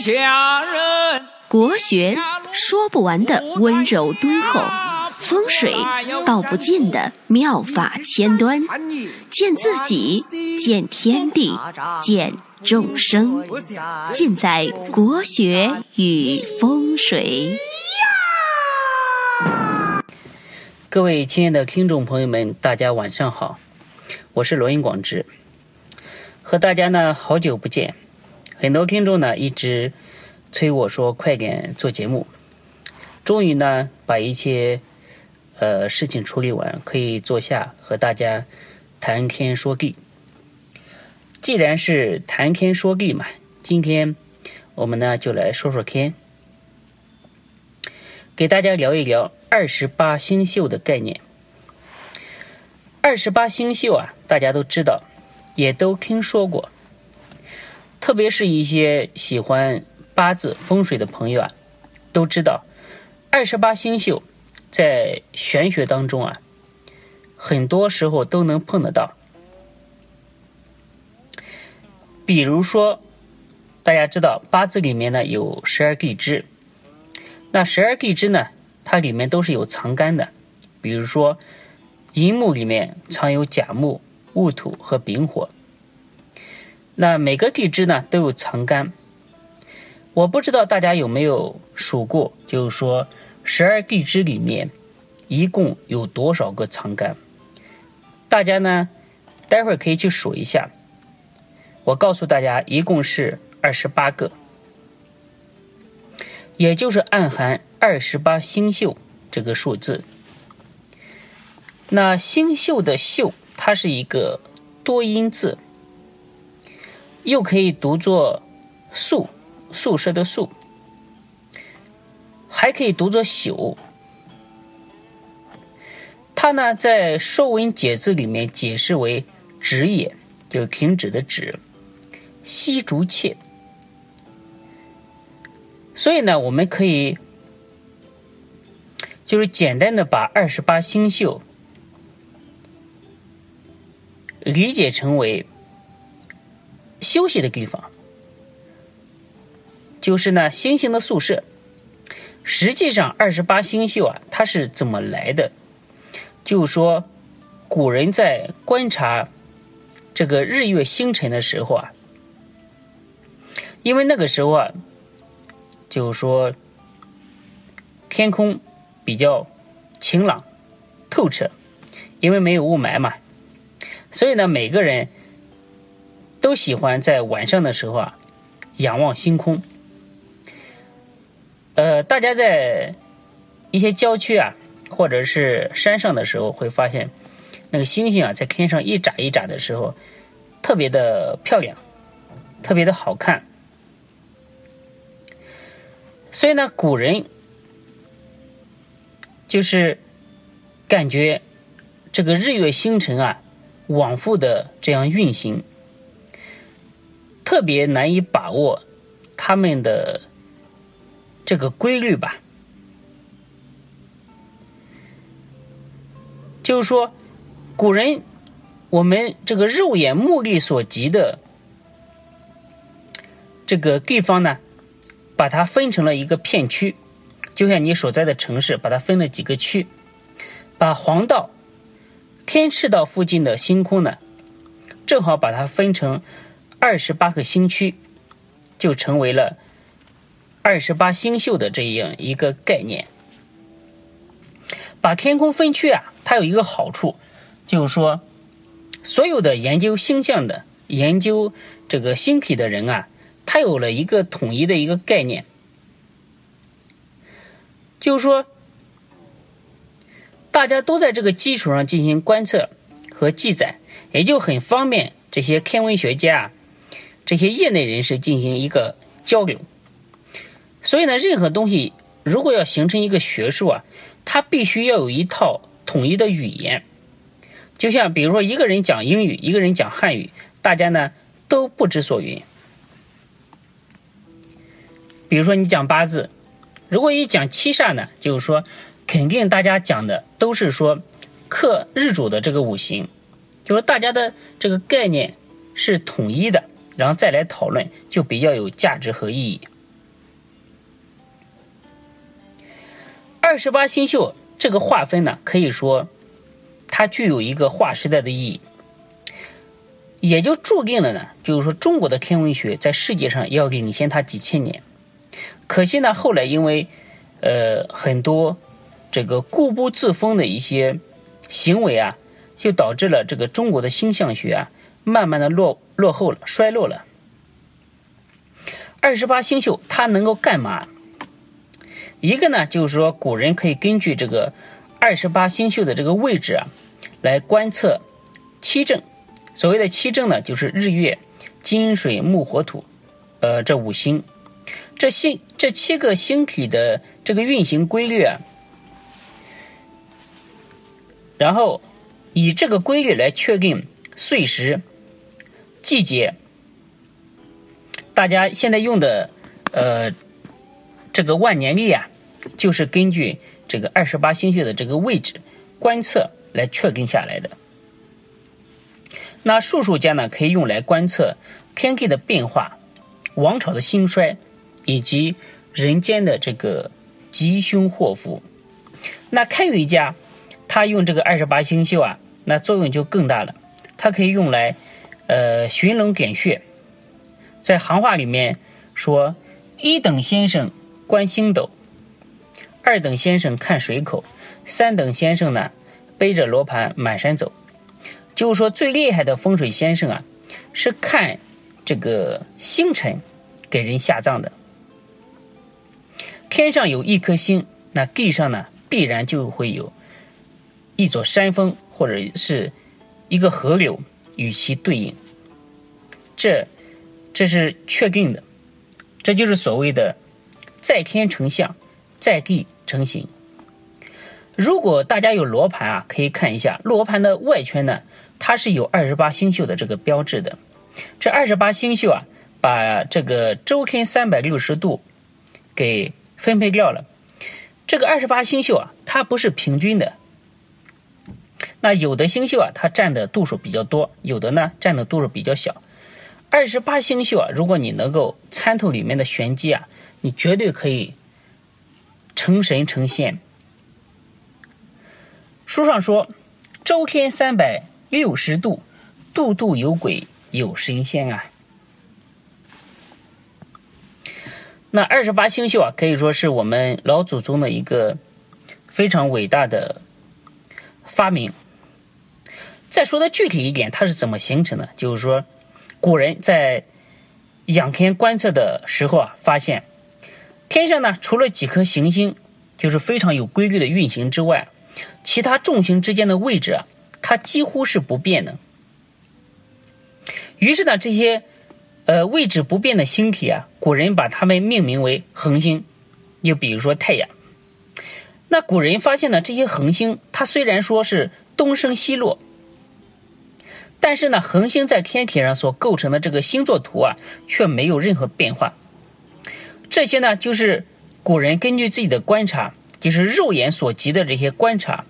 下人。国学说不完的温柔敦厚，风水道不尽的妙法千端，见自己，见天地，见众生，尽在国学与风水。各位亲爱的听众朋友们，大家晚上好，我是罗云广之，和大家呢好久不见，很多听众呢一直。催我说快点做节目，终于呢把一些呃事情处理完，可以坐下和大家谈天说地。既然是谈天说地嘛，今天我们呢就来说说天，给大家聊一聊二十八星宿的概念。二十八星宿啊，大家都知道，也都听说过，特别是一些喜欢。八字风水的朋友啊，都知道二十八星宿在玄学当中啊，很多时候都能碰得到。比如说，大家知道八字里面呢有十二地支，那十二地支呢，它里面都是有藏干的。比如说，寅木里面藏有甲木、戊土和丙火，那每个地支呢都有藏干。我不知道大家有没有数过，就是说十二地支里面一共有多少个藏干？大家呢，待会儿可以去数一下。我告诉大家，一共是二十八个，也就是暗含二十八星宿这个数字。那星宿的“宿”它是一个多音字，又可以读作“宿”。宿舍的宿，还可以读作朽。它呢，在《说文解字》里面解释为“止也”，就是停止的止。西竹切。所以呢，我们可以就是简单的把二十八星宿理解成为休息的地方。就是呢，星星的宿舍。实际上，二十八星宿啊，它是怎么来的？就是说，古人在观察这个日月星辰的时候啊，因为那个时候啊，就是说天空比较晴朗、透彻，因为没有雾霾嘛，所以呢，每个人都喜欢在晚上的时候啊，仰望星空。呃，大家在一些郊区啊，或者是山上的时候，会发现那个星星啊，在天上一眨一眨的时候，特别的漂亮，特别的好看。所以呢，古人就是感觉这个日月星辰啊，往复的这样运行，特别难以把握他们的。这个规律吧，就是说，古人我们这个肉眼目力所及的这个地方呢，把它分成了一个片区，就像你所在的城市，把它分了几个区，把黄道、天赤道附近的星空呢，正好把它分成二十八个星区，就成为了。二十八星宿的这样一个概念，把天空分区啊，它有一个好处，就是说，所有的研究星象的、研究这个星体的人啊，他有了一个统一的一个概念，就是说，大家都在这个基础上进行观测和记载，也就很方便这些天文学家啊、这些业内人士进行一个交流。所以呢，任何东西如果要形成一个学术啊，它必须要有一套统一的语言。就像比如说，一个人讲英语，一个人讲汉语，大家呢都不知所云。比如说你讲八字，如果一讲七煞呢，就是说肯定大家讲的都是说克日主的这个五行，就是大家的这个概念是统一的，然后再来讨论就比较有价值和意义。二十八星宿这个划分呢可以说它具有一个划时代的意义。也就注定了呢就是说中国的天文学在世界上要领先它几千年。可惜呢后来因为呃很多这个固步自封的一些行为啊就导致了这个中国的星象学啊慢慢的落落后了，衰落了。二十八星宿它能够干嘛？一个呢，就是说古人可以根据这个二十八星宿的这个位置啊，来观测七正。所谓的七正呢，就是日月金水木火土，呃，这五星，这星这七个星体的这个运行规律啊，然后以这个规律来确定岁时、季节。大家现在用的呃这个万年历啊，就是根据这个二十八星宿的这个位置观测来确定下来的。那术数家呢，可以用来观测天地的变化、王朝的兴衰以及人间的这个吉凶祸福。那堪舆家他用这个二十八星宿啊，那作用就更大了，它可以用来呃寻龙点穴。在行话里面说，一等先生观星斗，二等先生看水口，三等先生呢背着罗盘满山走。就是说，最厉害的风水先生啊，是看这个星辰给人下葬的。天上有一颗星，那地上呢必然就会有一座山峰或者是一个河流与其对应。这。这是确定的，这就是所谓的在天成象，在地成形。如果大家有罗盘啊，可以看一下罗盘的外圈呢，它是有二十八星宿的这个标志的。这二十八星宿啊，把这个周天三百六十度给分配掉了。这个二十八星宿啊，它不是平均的。那有的星宿啊，它占的度数比较多，有的呢占的度数比较小。二十八星宿啊，如果你能够参透里面的玄机啊，你绝对可以成神成仙。书上说，周天三百六十度，度度有鬼有神仙啊。那二十八星宿啊，可以说是我们老祖宗的一个非常伟大的发明。再说的具体一点，它是怎么形成的？就是说。古人在仰天观测的时候啊，发现天上呢，除了几颗行星就是非常有规律的运行之外，其他众星之间的位置啊，它几乎是不变的。于是呢，这些呃位置不变的星体啊，古人把它们命名为恒星。就比如说太阳，那古人发现呢，这些恒星它虽然说是东升西落。但是呢，恒星在天体上所构成的这个星座图啊，却没有任何变化。这些呢，就是古人根据自己的观察，就是肉眼所及的这些观察。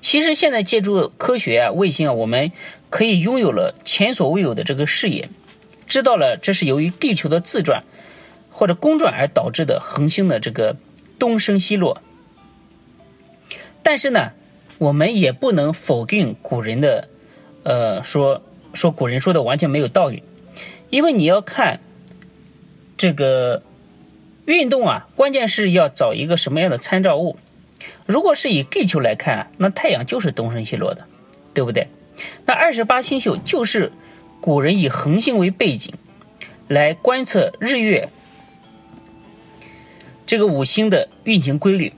其实现在借助科学啊、卫星啊，我们可以拥有了前所未有的这个视野，知道了这是由于地球的自转或者公转而导致的恒星的这个东升西落。但是呢，我们也不能否定古人的。呃，说说古人说的完全没有道理，因为你要看这个运动啊，关键是要找一个什么样的参照物。如果是以地球来看，那太阳就是东升西落的，对不对？那二十八星宿就是古人以恒星为背景来观测日月这个五星的运行规律。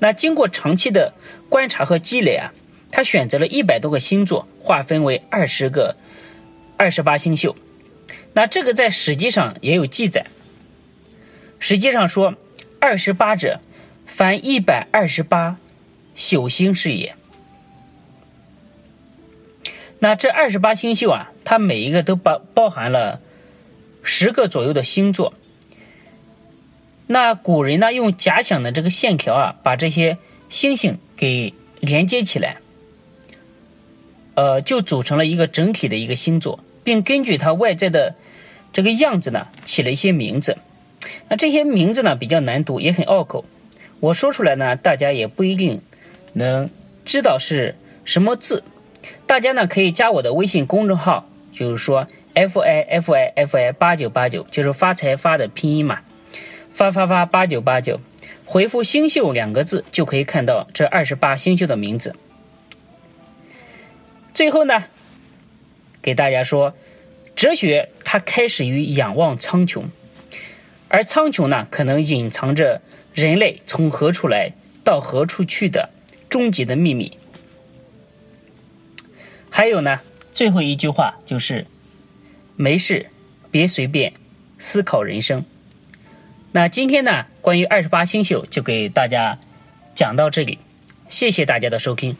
那经过长期的观察和积累啊。他选择了一百多个星座，划分为二十个二十八星宿。那这个在史记上也有记载。实际上说，二十八者，凡一百二十八宿星是也。那这二十八星宿啊，它每一个都包包含了十个左右的星座。那古人呢，用假想的这个线条啊，把这些星星给连接起来。呃，就组成了一个整体的一个星座，并根据它外在的这个样子呢，起了一些名字。那这些名字呢比较难读，也很拗口。我说出来呢，大家也不一定能知道是什么字。大家呢可以加我的微信公众号，就是说 f i f i f i 八九八九，就是发财发的拼音嘛，发发发八九八九，回复“星宿”两个字就可以看到这二十八星宿的名字。最后呢，给大家说，哲学它开始于仰望苍穹，而苍穹呢，可能隐藏着人类从何处来到何处去的终极的秘密。还有呢，最后一句话就是，没事，别随便思考人生。那今天呢，关于二十八星宿就给大家讲到这里，谢谢大家的收听。